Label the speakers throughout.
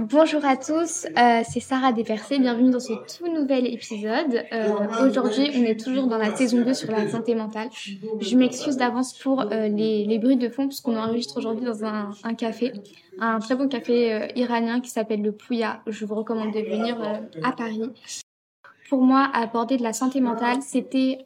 Speaker 1: Bonjour à tous, euh, c'est Sarah Despercé, bienvenue dans ce tout nouvel épisode. Euh, Aujourd'hui, on est toujours dans la saison 2 sur la santé mentale. Je m'excuse d'avance pour euh, les, bruits de fond puisqu'on enregistre aujourd'hui dans un, un, café, un très bon café iranien qui s'appelle le Pouya. Je vous recommande de venir à Paris. Pour moi, aborder de la santé mentale, c'était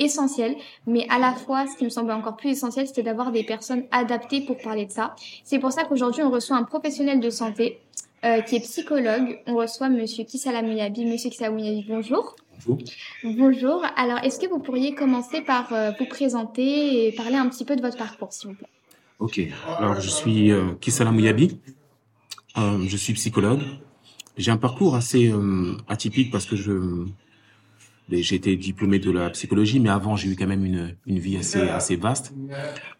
Speaker 1: essentiel, mais à la fois, ce qui me semblait encore plus essentiel, c'était d'avoir des personnes adaptées pour parler de ça. C'est pour ça qu'aujourd'hui, on reçoit un professionnel de santé euh, qui est psychologue. On reçoit Monsieur Kissala Mouyabi. Monsieur Kissala Mouyabi, bonjour.
Speaker 2: Bonjour.
Speaker 1: Bonjour. Alors, est-ce que vous pourriez commencer par euh, vous présenter et parler un petit peu de votre parcours, s'il vous plaît?
Speaker 2: Ok. Alors, je suis euh, Kissala Mouyabi. Euh, je suis psychologue. J'ai un parcours assez atypique parce que je été diplômé de la psychologie, mais avant j'ai eu quand même une, une vie assez assez vaste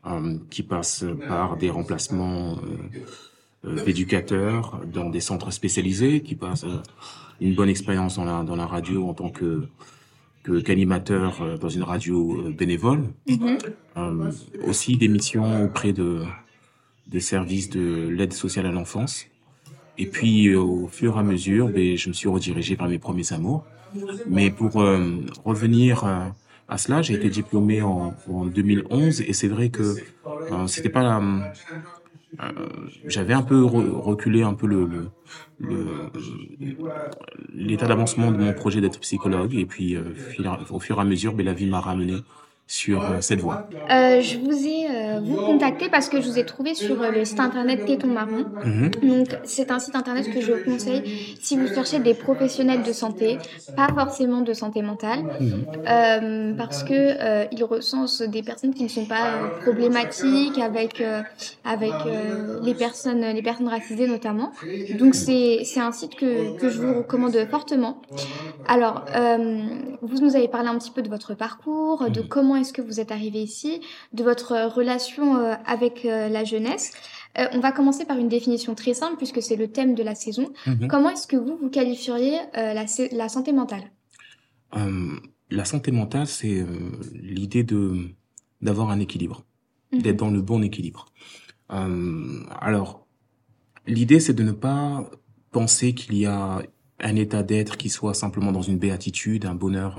Speaker 2: euh, qui passe par des remplacements euh, euh, d'éducateurs dans des centres spécialisés, qui passe euh, une bonne expérience dans la dans la radio en tant que qu'animateur dans une radio bénévole,
Speaker 1: Mhm.
Speaker 2: Euh, aussi des missions auprès de des services de l'aide sociale à l'enfance. Et puis au fur et à mesure, ben, je me suis redirigé vers mes premiers amours. Mais pour euh, revenir euh, à cela, j'ai été diplômé en, en 2011 et c'est vrai que euh, c'était pas la j'avais un peu re- reculé un peu le l'état d'avancement de mon projet d'être psychologue et puis au fur et à mesure ben, la vie m'a ramené sur euh, cette voie.
Speaker 1: Euh, je vous ai euh, vous contacté parce que je vous ai trouvé sur euh, le site internet Téton Marron.
Speaker 2: Mhm.
Speaker 1: Donc, c'est un site internet que je vous conseille si vous cherchez des professionnels de santé, pas forcément de santé mentale,
Speaker 2: Mhm.
Speaker 1: parce que euh, il recense des personnes qui ne sont pas problématiques avec avec les personnes les personnes racisées notamment. Donc, c'est c'est un site que que je vous recommande fortement. Alors, vous nous avez parlé un petit peu de votre parcours, de
Speaker 2: Mhm.
Speaker 1: comment est-ce que vous êtes arrivé ici, de votre relation euh, avec euh, la jeunesse. Euh, on va commencer par une définition très simple puisque c'est le thème de la saison.
Speaker 2: Mhm.
Speaker 1: Comment est-ce que vous, vous qualifieriez euh, la, sa- la santé mentale?
Speaker 2: Euh, la santé mentale, c'est euh, l'idée de d'avoir un équilibre,
Speaker 1: Mhm.
Speaker 2: d'être dans le bon équilibre. Euh, alors, l'idée, c'est de ne pas penser qu'il y a un état d'être qui soit simplement dans une béatitude, un bonheur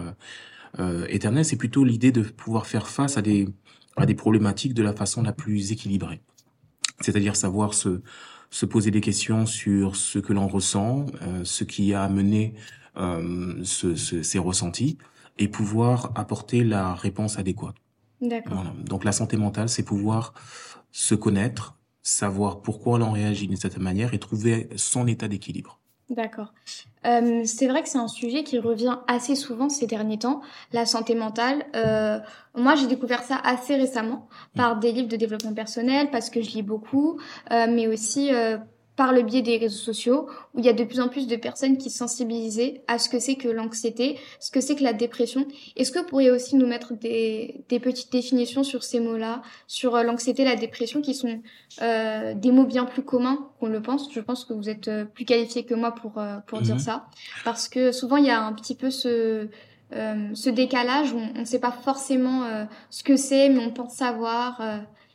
Speaker 2: euh, éternel. C'est plutôt l'idée de pouvoir faire face à des à des problématiques de la façon la plus équilibrée. C'est-à-dire savoir se se poser des questions sur ce que l'on ressent, euh, ce qui a amené euh, ce, ce- ces ressentis et pouvoir apporter la réponse adéquate.
Speaker 1: D'accord.
Speaker 2: Voilà. Donc la santé mentale, c'est pouvoir se connaître, savoir pourquoi l'on réagit d'une certaine manière et trouver son état d'équilibre.
Speaker 1: D'accord. Euh, c'est vrai que c'est un sujet qui revient assez souvent ces derniers temps, la santé mentale. Euh, moi, j'ai découvert ça assez récemment par des livres de développement personnel, parce que je lis beaucoup, euh, mais aussi euh, par le biais des réseaux sociaux, où il y a de plus en plus de personnes qui sensibilisées à ce que c'est que l'anxiété, ce que c'est que la dépression. Est-ce que vous pourriez aussi nous mettre des, des petites définitions sur ces mots-là, sur euh, l'anxiété, la dépression, qui sont euh, des mots bien plus communs qu'on le pense? Je pense que vous êtes euh, plus qualifié que moi pour pour
Speaker 2: Mhm.
Speaker 1: dire ça, parce que souvent il y a un petit peu ce euh, ce décalage. où On ne sait pas forcément euh, ce que c'est, mais on pense savoir.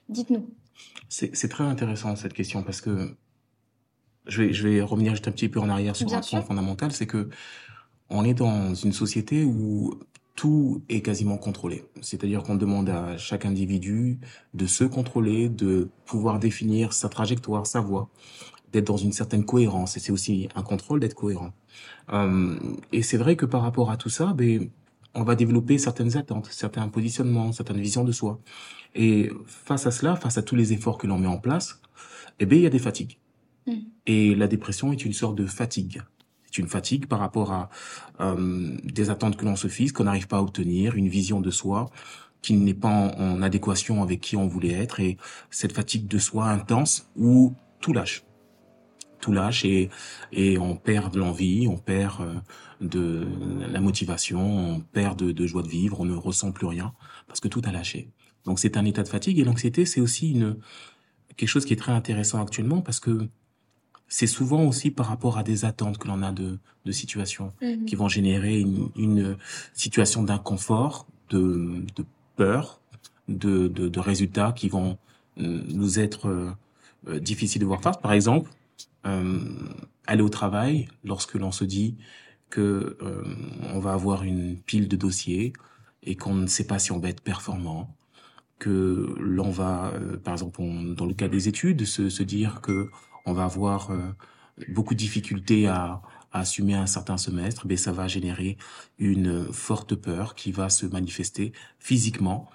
Speaker 1: Dites-nous.
Speaker 2: C'est très intéressant cette question parce que je vais, je vais revenir juste un petit peu en arrière sur
Speaker 1: Bien
Speaker 2: un point fondamental, c'est que on est dans une société où tout est quasiment contrôlé. C'est-à-dire qu'on demande à chaque individu de se contrôler, de pouvoir définir sa trajectoire, sa voie, d'être dans une certaine cohérence. Et c'est aussi un contrôle d'être cohérent. Euh, et c'est vrai que par rapport à tout ça, ben, on va développer certaines attentes, certains positionnements, certaines visions de soi. Et face à cela, face à tous les efforts que l'on met en place, eh bien, il y a des fatigues.
Speaker 1: Mm.
Speaker 2: Et la dépression est une sorte de fatigue. C'est une fatigue par rapport à euh, des attentes que l'on se fixe, qu'on n'arrive pas à obtenir, une vision de soi qui n'est pas en, adéquation avec qui on voulait être, et cette fatigue de soi intense où tout lâche. Tout lâche et, et on perd de l'envie, on perd euh, de la motivation, on perd de, de joie de vivre, on ne ressent plus rien parce que tout a lâché. Donc c'est un état de fatigue et l'anxiété c'est aussi une quelque chose qui est très intéressant actuellement parce que c'est souvent aussi par rapport à des attentes que l'on a de, de situations
Speaker 1: Mhm.
Speaker 2: qui vont générer une, une situation d'inconfort, de, de peur, de, de, de résultats qui vont euh, nous être euh, euh, difficiles de voir face. Par exemple, euh, aller au travail lorsque l'on se dit que euh, on va avoir une pile de dossiers et qu'on ne sait pas si on va être performant, que l'on va, euh, par exemple, dans le cas des études, se, se dire que on va avoir euh, beaucoup de difficultés à, à, assumer un certain semestre, ben ça va générer une forte peur qui va se manifester physiquement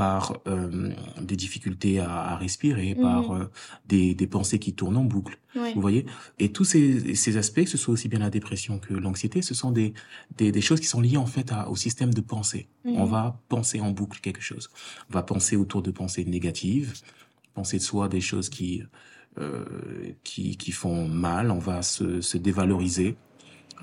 Speaker 2: par euh, des difficultés à, à respirer, mmh. par euh, des, des, pensées qui tournent en boucle.
Speaker 1: Ouais.
Speaker 2: Vous voyez Et tous ces, ces, aspects, que ce soit aussi bien la dépression que l'anxiété, ce sont des, des, des, choses qui sont liées en fait à, au système de pensée. Mmh. On va penser en boucle quelque chose. On va penser autour de pensées négatives, penser de soi des choses qui, qui, qui font mal. On va se, se dévaloriser,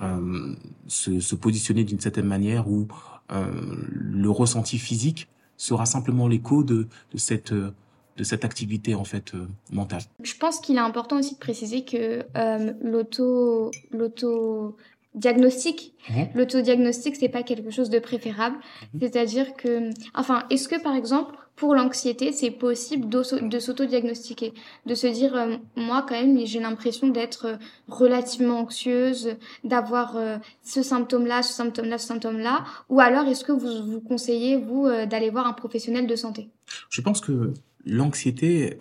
Speaker 2: euh, se, se positionner d'une certaine manière où euh, le ressenti physique sera simplement l'écho de, de cette de cette activité en fait euh, mentale.
Speaker 1: Je pense qu'il est important aussi de préciser que euh, l'auto l'auto diagnostic,
Speaker 2: mmh.
Speaker 1: l'autodiagnostic c'est pas quelque chose de préférable, mmh. c'est-à-dire que enfin, est-ce que par exemple pour l'anxiété, c'est possible de s'auto-diagnostiquer, de se dire euh, moi quand même j'ai l'impression d'être euh, relativement anxieuse, d'avoir euh, ce symptôme-là, ce symptôme-là, ce symptôme-là, ou alors est-ce que vous vous conseillez vous d'aller voir un professionnel de santé?
Speaker 2: Je pense que l'anxiété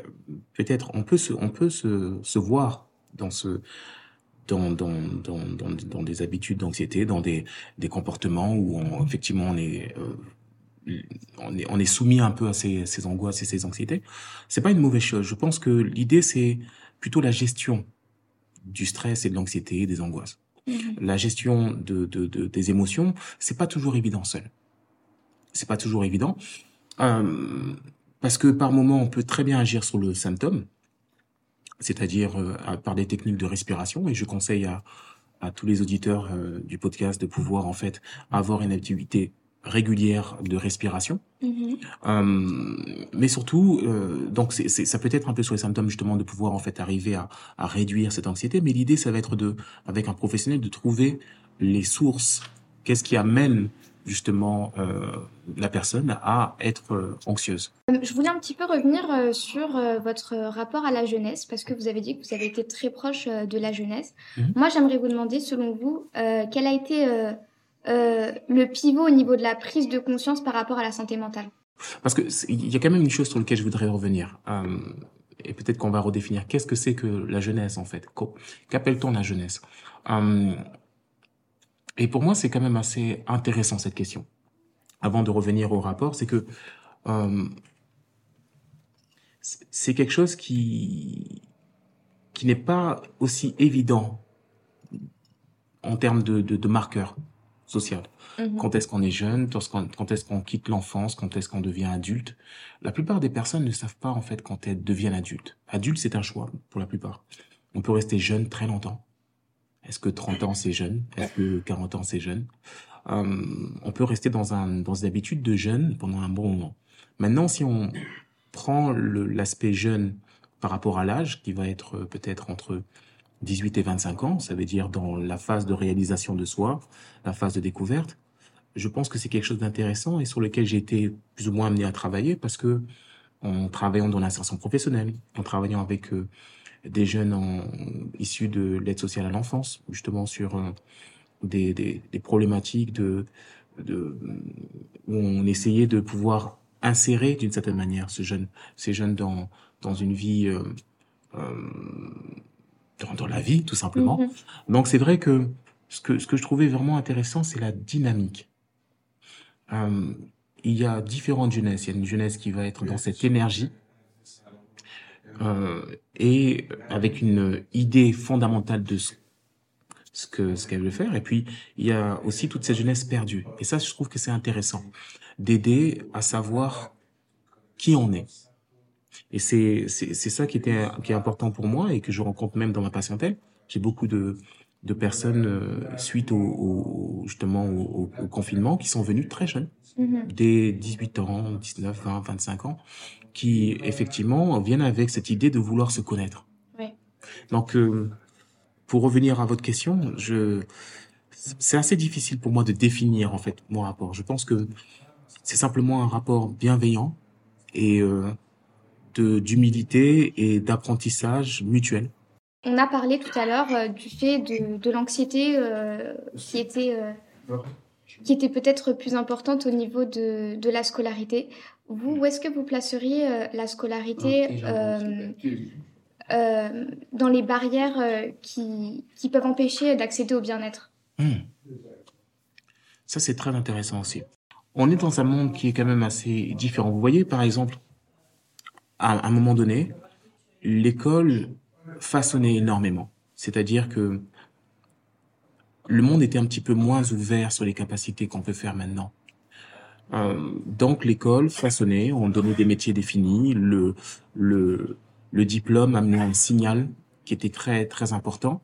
Speaker 2: peut-être on peut se on peut se, voir dans ce dans, dans, dans, dans, des habitudes d'anxiété, dans des, des comportements où effectivement on est on est, on est soumis un peu à ces, ces angoisses et ces anxiétés. C'est pas une mauvaise chose. Je pense que l'idée, c'est plutôt la gestion du stress et de l'anxiété, des angoisses.
Speaker 1: Mmh.
Speaker 2: La gestion de, de, de, des émotions, c'est pas toujours évident seul. C'est pas toujours évident. Euh, parce que par moment, on peut très bien agir sur le symptôme, c'est-à-dire euh, par des techniques de respiration. Et je conseille à, à tous les auditeurs euh, du podcast de pouvoir en fait avoir une activité régulière de respiration.
Speaker 1: Mmh.
Speaker 2: Euh, mais surtout, euh, donc c'est, c'est, ça peut être un peu sur les symptômes justement de pouvoir en fait arriver à, à réduire cette anxiété. Mais l'idée, ça va être de, avec un professionnel, de trouver les sources. Qu'est-ce qui amène justement euh, la personne à être anxieuse?
Speaker 1: Je voulais un petit peu revenir sur votre rapport à la jeunesse parce que vous avez dit que vous avez été très proche de la jeunesse.
Speaker 2: Mmh.
Speaker 1: Moi, j'aimerais vous demander, selon vous, quel a été euh, le pivot au niveau de la prise de conscience par rapport à la santé mentale
Speaker 2: Parce que il y a quand même une chose sur laquelle je voudrais revenir. Euh, et peut-être qu'on va redéfinir. Qu'est-ce que c'est que la jeunesse en fait? Qu'appelle-t-on la jeunesse? Euh, Et pour moi, c'est quand même assez intéressant cette question. Avant de revenir au rapport, c'est que c'est quelque chose qui qui n'est pas aussi évident en termes de, de marqueurs social.
Speaker 1: Mmh.
Speaker 2: Quand est-ce qu'on est jeune, quand est-ce qu'on quitte l'enfance, quand est-ce qu'on devient adulte? La plupart des personnes ne savent pas en fait quand elles deviennent adultes. Adulte, c'est un choix pour la plupart. On peut rester jeune très longtemps. Est-ce que 30 ans c'est jeune? Est-ce que 40 ans c'est jeune? Euh, On peut rester dans un dans une habitude de jeune pendant un bon moment. Maintenant, si on prend l'aspect jeune par rapport à l'âge, qui va être peut-être entre 18 et 25 ans, ça veut dire dans la phase de réalisation de soi, la phase de découverte, je pense que c'est quelque chose d'intéressant et sur lequel j'ai été plus ou moins amené à travailler parce que en travaillant dans l'insertion professionnelle, en travaillant avec euh, des jeunes en, issus de l'aide sociale à l'enfance, justement sur euh, des, des, des, problématiques de, de, où on essayait de pouvoir insérer d'une certaine manière ce jeune, ces jeunes dans, dans une vie euh, dans, dans, la vie, tout simplement.
Speaker 1: Mmh.
Speaker 2: Donc c'est vrai que ce que ce que je trouvais vraiment intéressant, c'est la dynamique. Euh, il y a différentes jeunesses. Il y a une jeunesse qui va être dans cette énergie euh, et avec une idée fondamentale de ce, ce que ce qu'elle veut faire. Et puis il y a aussi toute cette jeunesse perdue. Et ça, je trouve que c'est intéressant d'aider à savoir qui on est. Et c'est c'est c'est ça qui était qui est important pour moi et que je rencontre même dans ma patientèle. J'ai beaucoup de de personnes euh, suite au, au justement au, au, confinement qui sont venues très jeunes,
Speaker 1: mmh.
Speaker 2: dès 18 ans, 19, 20, 25 ans, qui effectivement viennent avec cette idée de vouloir se connaître.
Speaker 1: Oui.
Speaker 2: Donc euh, pour revenir à votre question, je c'est assez difficile pour moi de définir en fait mon rapport. Je pense que c'est simplement un rapport bienveillant et euh, d'humilité et d'apprentissage mutuel.
Speaker 1: on a parlé tout à l'heure euh, du fait de, de l'anxiété euh, qui était, euh, qui était peut-être plus importante au niveau de, de la scolarité. Vous, où est-ce que vous placeriez euh, la scolarité euh, euh, dans les barrières euh, qui, qui peuvent empêcher d'accéder au bien-être?
Speaker 2: Hmm. Ça, c'est très intéressant aussi. On est dans un monde qui est quand même assez différent. Vous voyez, par exemple, à un moment donné, l'école façonnait énormément. C'est-à-dire que le monde était un petit peu moins ouvert sur les capacités qu'on peut faire maintenant. Euh, donc l'école façonnait, on donnait des métiers définis, le, le, le diplôme amenait un signal qui était très très important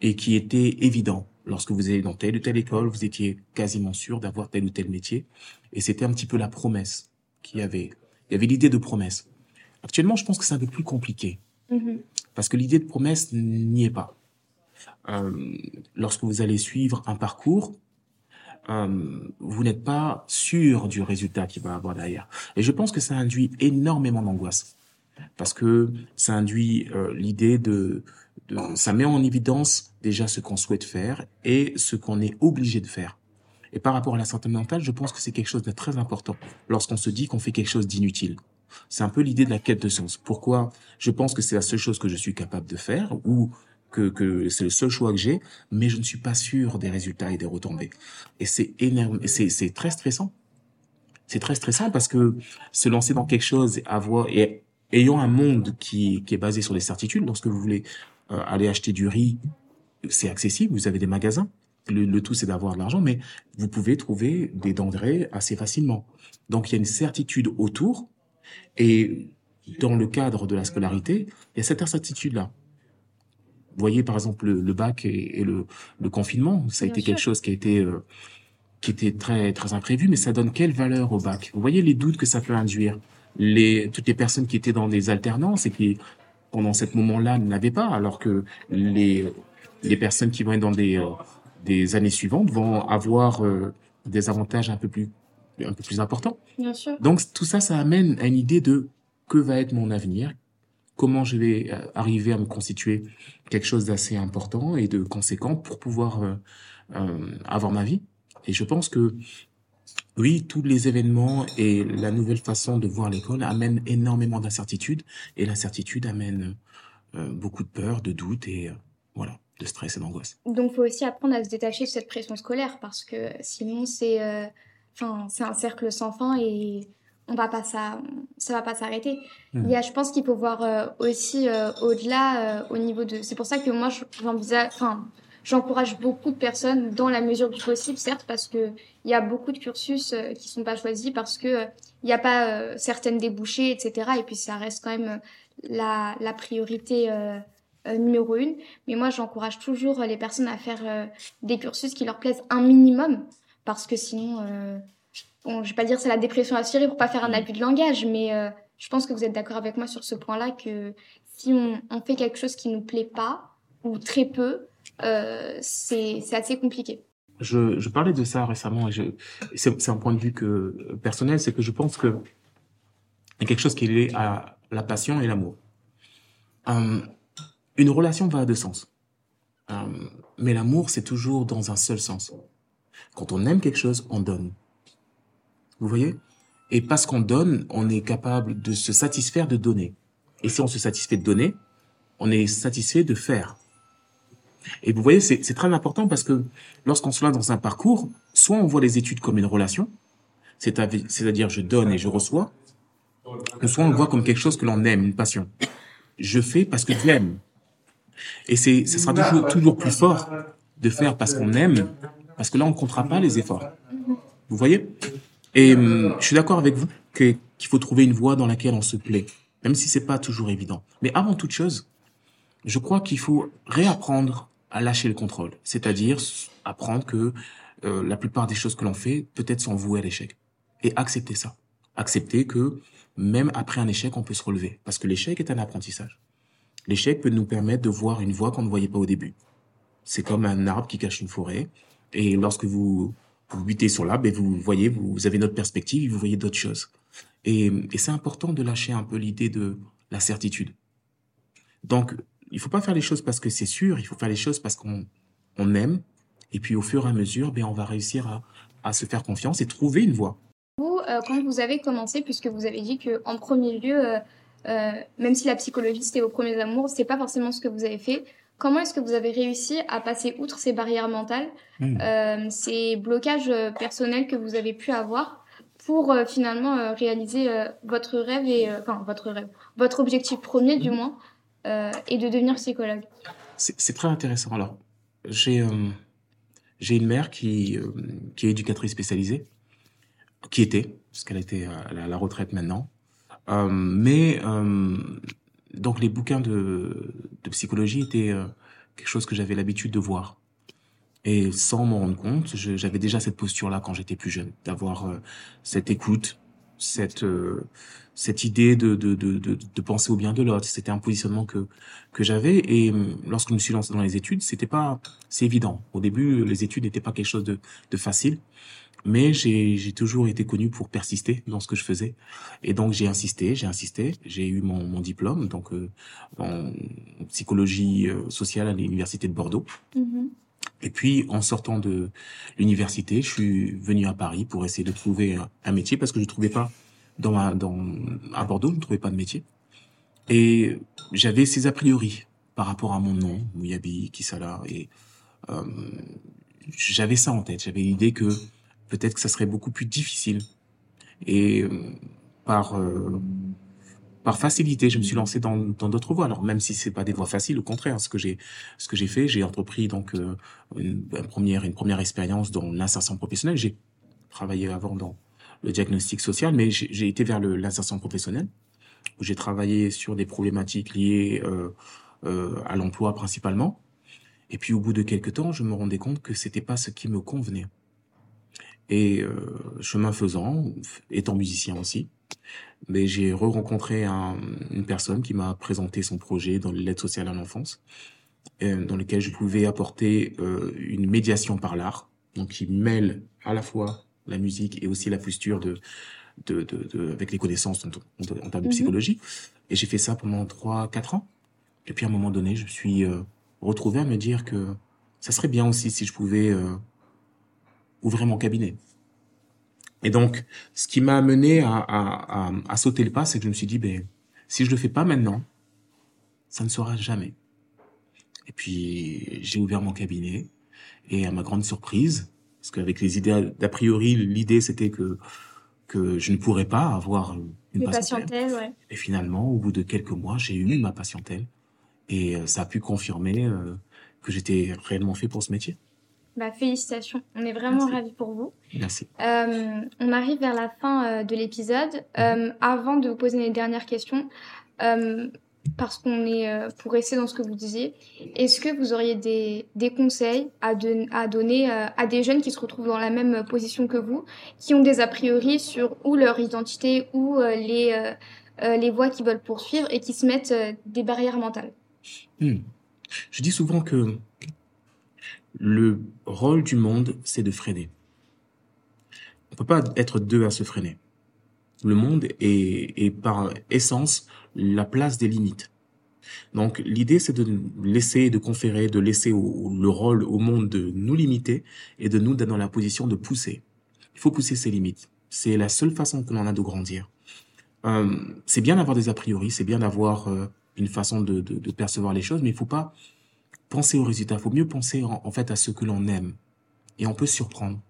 Speaker 2: et qui était évident. Lorsque vous allez dans telle ou telle école, vous étiez quasiment sûr d'avoir tel ou tel métier. Et c'était un petit peu la promesse qu'il y avait. Il y avait l'idée de promesse. Actuellement, je pense que c'est un peu plus compliqué.
Speaker 1: Mhm.
Speaker 2: Parce que l'idée de promesse n'y est pas. Euh, lorsque vous allez suivre un parcours, euh, vous n'êtes pas sûr du résultat qu'il va avoir derrière. Et je pense que ça induit énormément d'angoisse. Parce que ça induit euh, l'idée de, de... Ça met en évidence déjà ce qu'on souhaite faire et ce qu'on est obligé de faire. Et par rapport à la santé mentale, je pense que c'est quelque chose de très important lorsqu'on se dit qu'on fait quelque chose d'inutile. C'est un peu l'idée de la quête de sens. Pourquoi je pense que c'est la seule chose que je suis capable de faire ou que, que c'est le seul choix que j'ai, mais je ne suis pas sûr des résultats et des retombées. Et c'est énorme, c'est, c'est très stressant. C'est très stressant parce que se lancer dans quelque chose, avoir, et ayant un monde qui, qui est basé sur les certitudes, lorsque vous voulez euh, aller acheter du riz, c'est accessible, vous avez des magasins. Le, le tout, c'est d'avoir de l'argent, mais vous pouvez trouver des denrées assez facilement. Donc, il y a une certitude autour, et dans le cadre de la scolarité, il y a cette incertitude-là. Vous voyez, par exemple, le, le bac et, et le, le, confinement, ça a
Speaker 1: Bien
Speaker 2: été
Speaker 1: sûr.
Speaker 2: quelque chose qui a été euh, qui était très très imprévu, mais ça donne quelle valeur au bac? Vous voyez les doutes que ça peut induire? Les toutes les personnes qui étaient dans des alternances et qui pendant ce moment-là ne l'avaient pas, alors que les les personnes qui vont être dans des euh, des années suivantes vont avoir euh, des avantages un peu plus un peu plus importants.
Speaker 1: Bien sûr.
Speaker 2: Donc tout ça, ça amène à une idée de que va être mon avenir, comment je vais euh, arriver à me constituer quelque chose d'assez important et de conséquent pour pouvoir euh, euh, avoir ma vie. Et je pense que oui, tous les événements et la nouvelle façon de voir l'école amènent énormément d'incertitudes et l'incertitude amène euh, beaucoup de peur, de doute et voilà, de stress et d'angoisse.
Speaker 1: Donc, il faut aussi apprendre à se détacher de cette pression scolaire parce que sinon, c'est enfin, c'est un cercle sans fin et on va pas ça, ça va pas s'arrêter.
Speaker 2: Mhm.
Speaker 1: Il y a, je pense qu'il faut voir euh, aussi euh, au-delà, euh, au niveau de. C'est pour ça que moi, je- j'envisage, enfin, j'encourage beaucoup de personnes dans la mesure du possible, certes, parce que il y a beaucoup de cursus qui sont pas choisis parce que il n'y a pas certaines débouchés, etc. Et puis ça reste quand même la, la priorité numéro une. Mais moi, j'encourage toujours les personnes à faire des cursus qui leur plaisent un minimum, parce que sinon, euh, bon, je vais pas dire c'est la dépression assurée pour pas faire un abus de langage, mais euh, je pense que vous êtes d'accord avec moi sur ce point-là que si on, on fait quelque chose qui nous plaît pas ou très peu, euh, c'est c'est assez compliqué.
Speaker 2: Je, je parlais de ça récemment et je, c'est, c'est un point de vue que, personnel, c'est que je pense que il y a quelque chose qui est lié à la passion et l'amour. Euh, une relation va à deux sens. Euh, mais l'amour, c'est toujours dans un seul sens. Quand on aime quelque chose, on donne. Vous voyez? Et parce qu'on donne, on est capable de se satisfaire de donner. Et si on se satisfait de donner, on est satisfait de faire. Et vous voyez, c'est très important parce que lorsqu'on se lance dans un parcours, soit on voit les études comme une relation, c'est-à- c'est-à-dire je donne et je reçois, ou soit on le voit comme quelque chose que l'on aime, une passion. Je fais parce que j'aime. Et c'est, ce sera toujours, toujours plus fort de faire parce qu'on aime, parce que là, on ne comptera pas les efforts. Vous voyez? Et hum, je suis d'accord avec vous qu'il faut trouver une voie dans laquelle on se plaît, même si c'est pas toujours évident. Mais avant toute chose, je crois qu'il faut réapprendre à lâcher le contrôle, c'est-à-dire apprendre que euh, la plupart des choses que l'on fait peut-être sont vouées à l'échec et accepter ça, accepter que même après un échec, on peut se relever, parce que l'échec est un apprentissage. L'échec peut nous permettre de voir une voie qu'on ne voyait pas au début. C'est comme un arbre qui cache une forêt, et lorsque vous vous butez sur l'arbre, et vous voyez, vous avez notre perspective, et vous voyez d'autres choses. Et, et c'est important de lâcher un peu l'idée de la certitude. Donc, il faut pas faire les choses parce que c'est sûr, il faut faire les choses parce qu'on on aime. Et puis au fur et à mesure, ben, on va réussir à, à se faire confiance et trouver une voie.
Speaker 1: Vous, euh, quand vous avez commencé, puisque vous avez dit que en premier lieu, euh, euh, même si la psychologie c'était vos premiers amours, c'est pas forcément ce que vous avez fait. Comment est-ce que vous avez réussi à passer outre ces barrières mentales, mmh. ces blocages personnels que vous avez pu avoir pour finalement réaliser votre rêve et enfin votre rêve, votre objectif premier du mmh. moins, et de devenir psychologue?
Speaker 2: C'est très intéressant. Alors, j'ai j'ai une mère qui qui est éducatrice spécialisée qui était, parce qu'elle était à la, retraite maintenant. Euh, mais euh, donc les bouquins de, de psychologie étaient euh, quelque chose que j'avais l'habitude de voir. Et sans m'en rendre compte, j'avais déjà cette posture-là quand j'étais plus jeune, d'avoir euh, cette écoute, cette euh, cette idée de, de, de, de, de penser au bien de l'autre. C'était un positionnement que que j'avais. Et lorsque je me suis lancé dans les études, c'était pas c'est évident. Au début, les études n'étaient pas quelque chose de, de facile mais j'ai toujours été connu pour persister dans ce que je faisais. Et donc j'ai insisté, j'ai insisté, j'ai eu mon, mon diplôme donc euh, en psychologie euh, sociale à l'université de Bordeaux. Mm-hmm. Et puis en sortant de l'université, je suis venu à Paris pour essayer de trouver un, métier parce que je ne trouvais pas dans, ma, dans à Bordeaux, je ne trouvais pas de métier. Et j'avais ces a priori par rapport à mon nom, Mouyabi, Kisala, et euh, j'avais ça en tête. J'avais l'idée que peut-être que ça serait beaucoup plus difficile. Et euh, par euh, par facilité, je me suis lancé dans d'autres voies. Alors même si c'est pas des voies faciles, au contraire, ce que j'ai ce que j'ai fait, j'ai entrepris donc euh, une, première une première expérience dans l'insertion professionnelle. J'ai travaillé avant dans le diagnostic social, mais j'ai été vers l'insertion professionnelle où j'ai travaillé sur des problématiques liées euh, euh, à l'emploi principalement. Et puis au bout de quelques temps, je me rendais compte que c'était pas ce qui me convenait. Et euh, chemin faisant, étant musicien aussi, mais j'ai re-rencontré un, une personne qui m'a présenté son projet dans l'aide sociale à l'enfance, euh, dans lequel je pouvais apporter euh, une médiation par l'art, donc qui mêle à la fois la musique et aussi la posture de, de, de, de avec les connaissances en, en, termes de mhm. psychologie. Et j'ai fait ça pendant trois, quatre ans. Et puis à un moment donné, je me suis euh, retrouvé à me dire que ça serait bien aussi si je pouvais euh, ouvrir mon cabinet. Et donc, ce qui m'a amené à, à, à, à, sauter le pas, c'est que je me suis dit, ben, si je le fais pas maintenant, ça ne sera jamais. Et puis, j'ai ouvert mon cabinet, et à ma grande surprise, parce qu'avec les idées d'a priori, l'idée c'était que que je ne pourrais pas avoir une patientèle. ouais. Et finalement, au bout de quelques mois, j'ai eu ma patientèle, et euh, ça a pu confirmer euh, que j'étais réellement fait pour ce métier.
Speaker 1: Bah, félicitations, on est vraiment ravis pour vous.
Speaker 2: Merci.
Speaker 1: Euh, on arrive vers la fin euh, de l'épisode. Euh, avant de vous poser les dernières questions, euh, parce qu'on est pour rester dans ce que vous disiez, est-ce que vous auriez des, des conseils à, de, à donner à des jeunes qui se retrouvent dans la même position que vous, qui ont des a priori sur ou leur identité ou les, les voies qu'ils veulent poursuivre et qui se mettent des barrières mentales?
Speaker 2: Hmm. Je dis souvent que le rôle du monde, c'est de freiner. On peut pas être deux à se freiner. Le monde est, par essence la place des limites. Donc l'idée c'est de laisser, de conférer, de laisser le rôle au monde de nous limiter et de nous dans la position de pousser. Il faut pousser ses limites. C'est la seule façon que l'on a de grandir. Euh, c'est bien d'avoir des a priori, c'est bien d'avoir euh, une façon de, de, percevoir les choses, mais il faut pas penser au résultat. Il faut mieux penser en, fait à ce que l'on aime. Et on peut surprendre.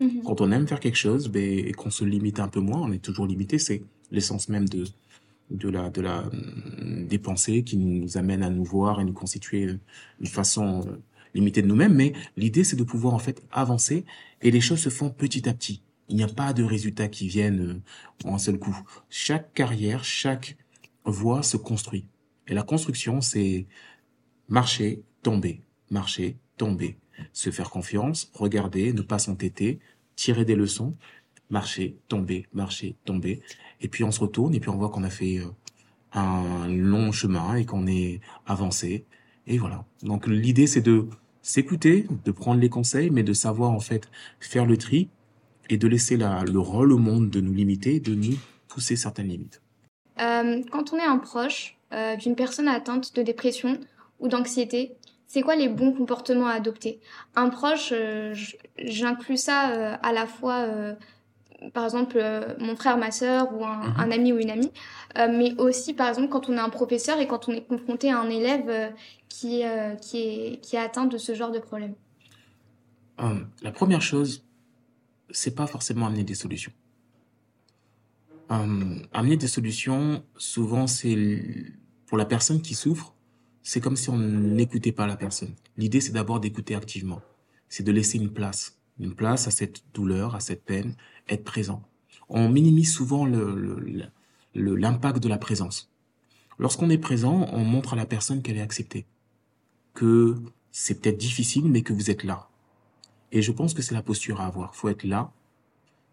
Speaker 2: Mhm. Quand on aime faire quelque chose, ben, et qu'on se limite un peu moins, on est toujours limité. C'est l'essence même de de la de la des pensées qui nous amènent à nous voir et nous constituer une façon euh, limitée de nous-mêmes. Mais l'idée, c'est de pouvoir en fait avancer et les choses se font petit à petit. Il n'y a pas de résultats qui viennent euh, en un seul coup. Chaque carrière, chaque voie se construit. Et la construction, c'est marcher, tomber, marcher, tomber, se faire confiance, regarder, ne pas s'entêter, tirer des leçons, marcher, tomber, marcher, tomber, et puis on se retourne et puis on voit qu'on a fait euh, un long chemin et qu'on est avancé, et voilà. Donc l'idée c'est de s'écouter, de prendre les conseils, mais de savoir en fait faire le tri et de laisser la, le rôle au monde de nous limiter, de nous pousser certaines limites.
Speaker 1: Euh, quand on est un proche euh, d'une personne atteinte de dépression ou d'anxiété, c'est quoi les bons comportements à adopter? Un proche, euh, j'inclus ça euh, à la fois, euh, par exemple, mon frère, ma sœur ou un, mhm. ami ou une amie, mais aussi, par exemple, quand on est un professeur et quand on est confronté à un élève qui, qui, est, qui est atteint de ce genre de problème.
Speaker 2: la première chose, c'est pas forcément amener des solutions. amener des solutions, souvent, c'est pour la personne qui souffre, c'est comme si on n'écoutait pas la personne. L'idée, c'est d'abord d'écouter activement. C'est de laisser une place, une place à cette douleur, à cette peine, être présent. On minimise souvent le, l'impact de la présence. Lorsqu'on est présent, on montre à la personne qu'elle est acceptée, que c'est peut-être difficile, mais que vous êtes là. Et je pense que c'est la posture à avoir. Faut être là,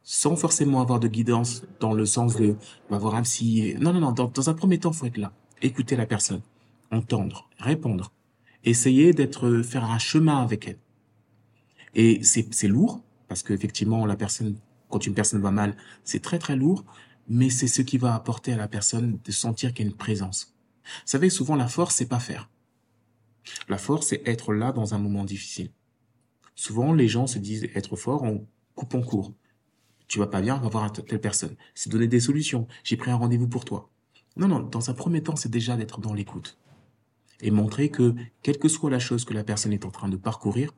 Speaker 2: sans forcément avoir de guidance dans le sens de avoir un psy. Non, non, non. Dans, dans un premier temps, faut être là. Écouter la personne entendre, répondre, essayer d'être, faire un chemin avec elle. Et c'est, lourd, parce qu'effectivement, la personne, quand une personne va mal, c'est très très lourd, mais c'est ce qui va apporter à la personne de sentir qu'il y a une présence. Vous savez, souvent la force, c'est pas faire. La force, c'est être là dans un moment difficile. Souvent, les gens se disent être fort en coupant court. Tu vas pas bien, on va voir telle personne. C'est donner des solutions. J'ai pris un rendez-vous pour toi. Non, non, dans un premier temps, c'est déjà d'être dans l'écoute et montrer que, quelle que soit la chose que la personne est en train de parcourir,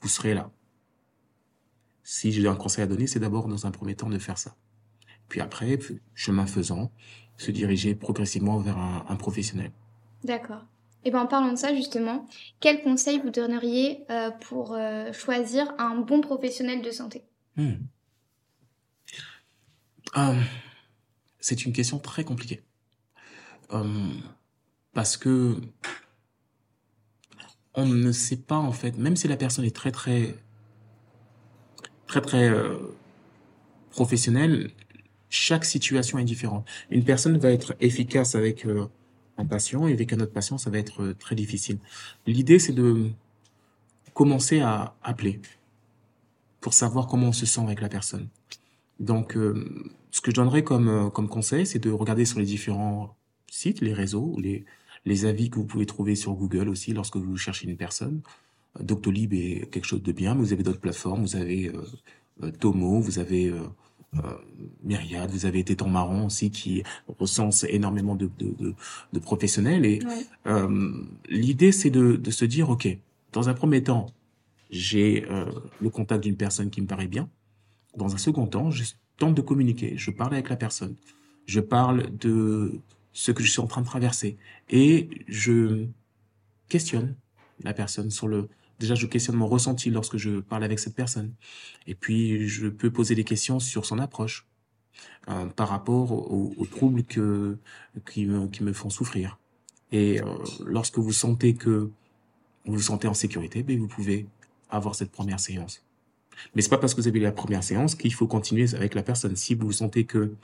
Speaker 2: vous serez là. Si j'ai un conseil à donner, c'est d'abord dans un premier temps de faire ça. Puis après, chemin faisant, se diriger progressivement vers un, professionnel.
Speaker 1: D'accord. Et ben en parlant de ça justement, quel conseil vous donneriez euh, pour euh, choisir un bon professionnel de santé? Hmm.
Speaker 2: euh, C'est une question très compliquée parce que on ne sait pas en fait, même si la personne est très très très très euh, professionnelle, chaque situation est différente. Une personne va être efficace avec euh, un patient et avec un autre patient, ça va être euh, très difficile. L'idée c'est de commencer à appeler pour savoir comment on se sent avec la personne. Donc, ce que je donnerais comme comme conseil, c'est de regarder sur les différents sites, les réseaux, les les avis que vous pouvez trouver sur Google aussi lorsque vous cherchez une personne. Doctolib est quelque chose de bien, mais vous avez d'autres plateformes. Vous avez euh, euh, Tomo, vous avez euh, Myriad, vous avez Téton Marron aussi qui recense énormément de, de, professionnels. Et l'idée, c'est de, de se dire, OK, dans un premier temps, j'ai le contact d'une personne qui me paraît bien. Dans un second temps, je tente de communiquer. Je parle avec la personne. Je parle de ce que je suis en train de traverser. Et je questionne la personne sur le... Déjà, je questionne mon ressenti lorsque je parle avec cette personne. Et puis, je peux poser des questions sur son approche euh, par rapport aux, troubles que, qui, me, qui me font souffrir. Et euh, lorsque vous sentez que vous vous sentez en sécurité, ben, vous pouvez avoir cette première séance. Mais c'est pas parce que vous avez la première séance qu'il faut continuer avec la personne. Si vous sentez que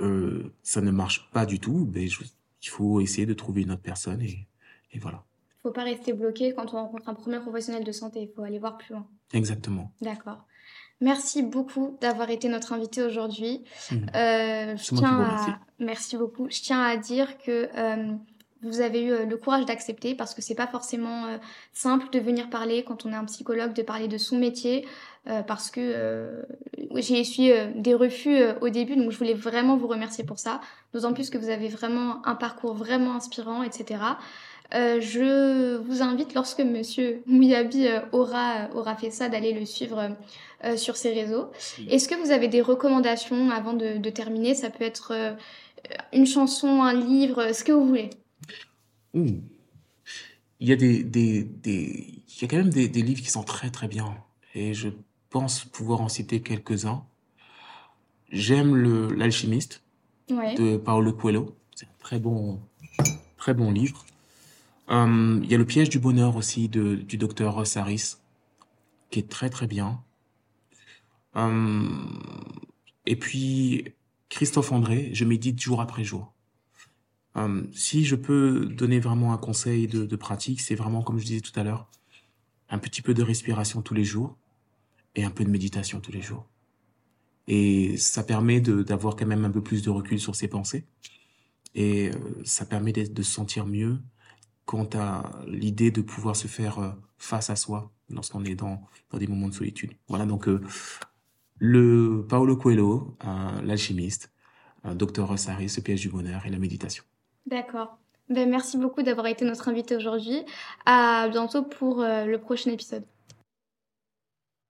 Speaker 2: euh, ça ne marche pas du tout, ben, il faut essayer de trouver une autre personne et, et voilà.
Speaker 1: Il faut pas rester bloqué quand on rencontre un premier professionnel de santé, il faut aller voir plus loin.
Speaker 2: Exactement.
Speaker 1: D'accord. Merci beaucoup d'avoir été notre invité aujourd'hui. Mmh. Euh, je tiens à... Merci beaucoup. Je tiens à dire que euh, vous avez eu euh, le courage d'accepter parce que c'est pas forcément euh, simple de venir parler quand on est un psychologue, de parler de son métier. Euh, parce que euh, j'ai essuyé euh, des refus au début, donc je voulais vraiment vous remercier pour ça, d'autant plus que vous avez vraiment un parcours vraiment inspirant, etc. je vous invite, lorsque Monsieur Mouyabi aura, aura fait ça, d'aller le suivre sur ses réseaux. Est-ce que vous avez des recommandations avant de, de terminer? Ça peut être une chanson, un livre, ce que vous voulez.
Speaker 2: Il y a des, des, des, il y a quand même des, des livres qui sont très très bien. Et je pense pouvoir en citer quelques-uns. J'aime le l'alchimiste de Paolo Coelho. C'est un très bon, très bon livre. Euh, il y a le piège du bonheur aussi de, du docteur Ross Harris, qui est très très bien. Euh, et puis Christophe André, je médite jour après jour. Euh, si je peux donner vraiment un conseil de, pratique, c'est vraiment, comme je disais tout à l'heure, un petit peu de respiration tous les jours et un peu de méditation tous les jours. Et ça permet d'avoir quand même un peu plus de recul sur ses pensées. Et euh, ça permet de se sentir mieux quant à l'idée de pouvoir se faire euh, face à soi lorsqu'on est dans, des moments de solitude. Voilà, donc le Paolo Coelho, l'alchimiste, Dr. Rossari, ce piège du bonheur et la méditation.
Speaker 1: D'accord. Ben, merci beaucoup d'avoir été notre invité aujourd'hui. À bientôt pour euh, le prochain épisode.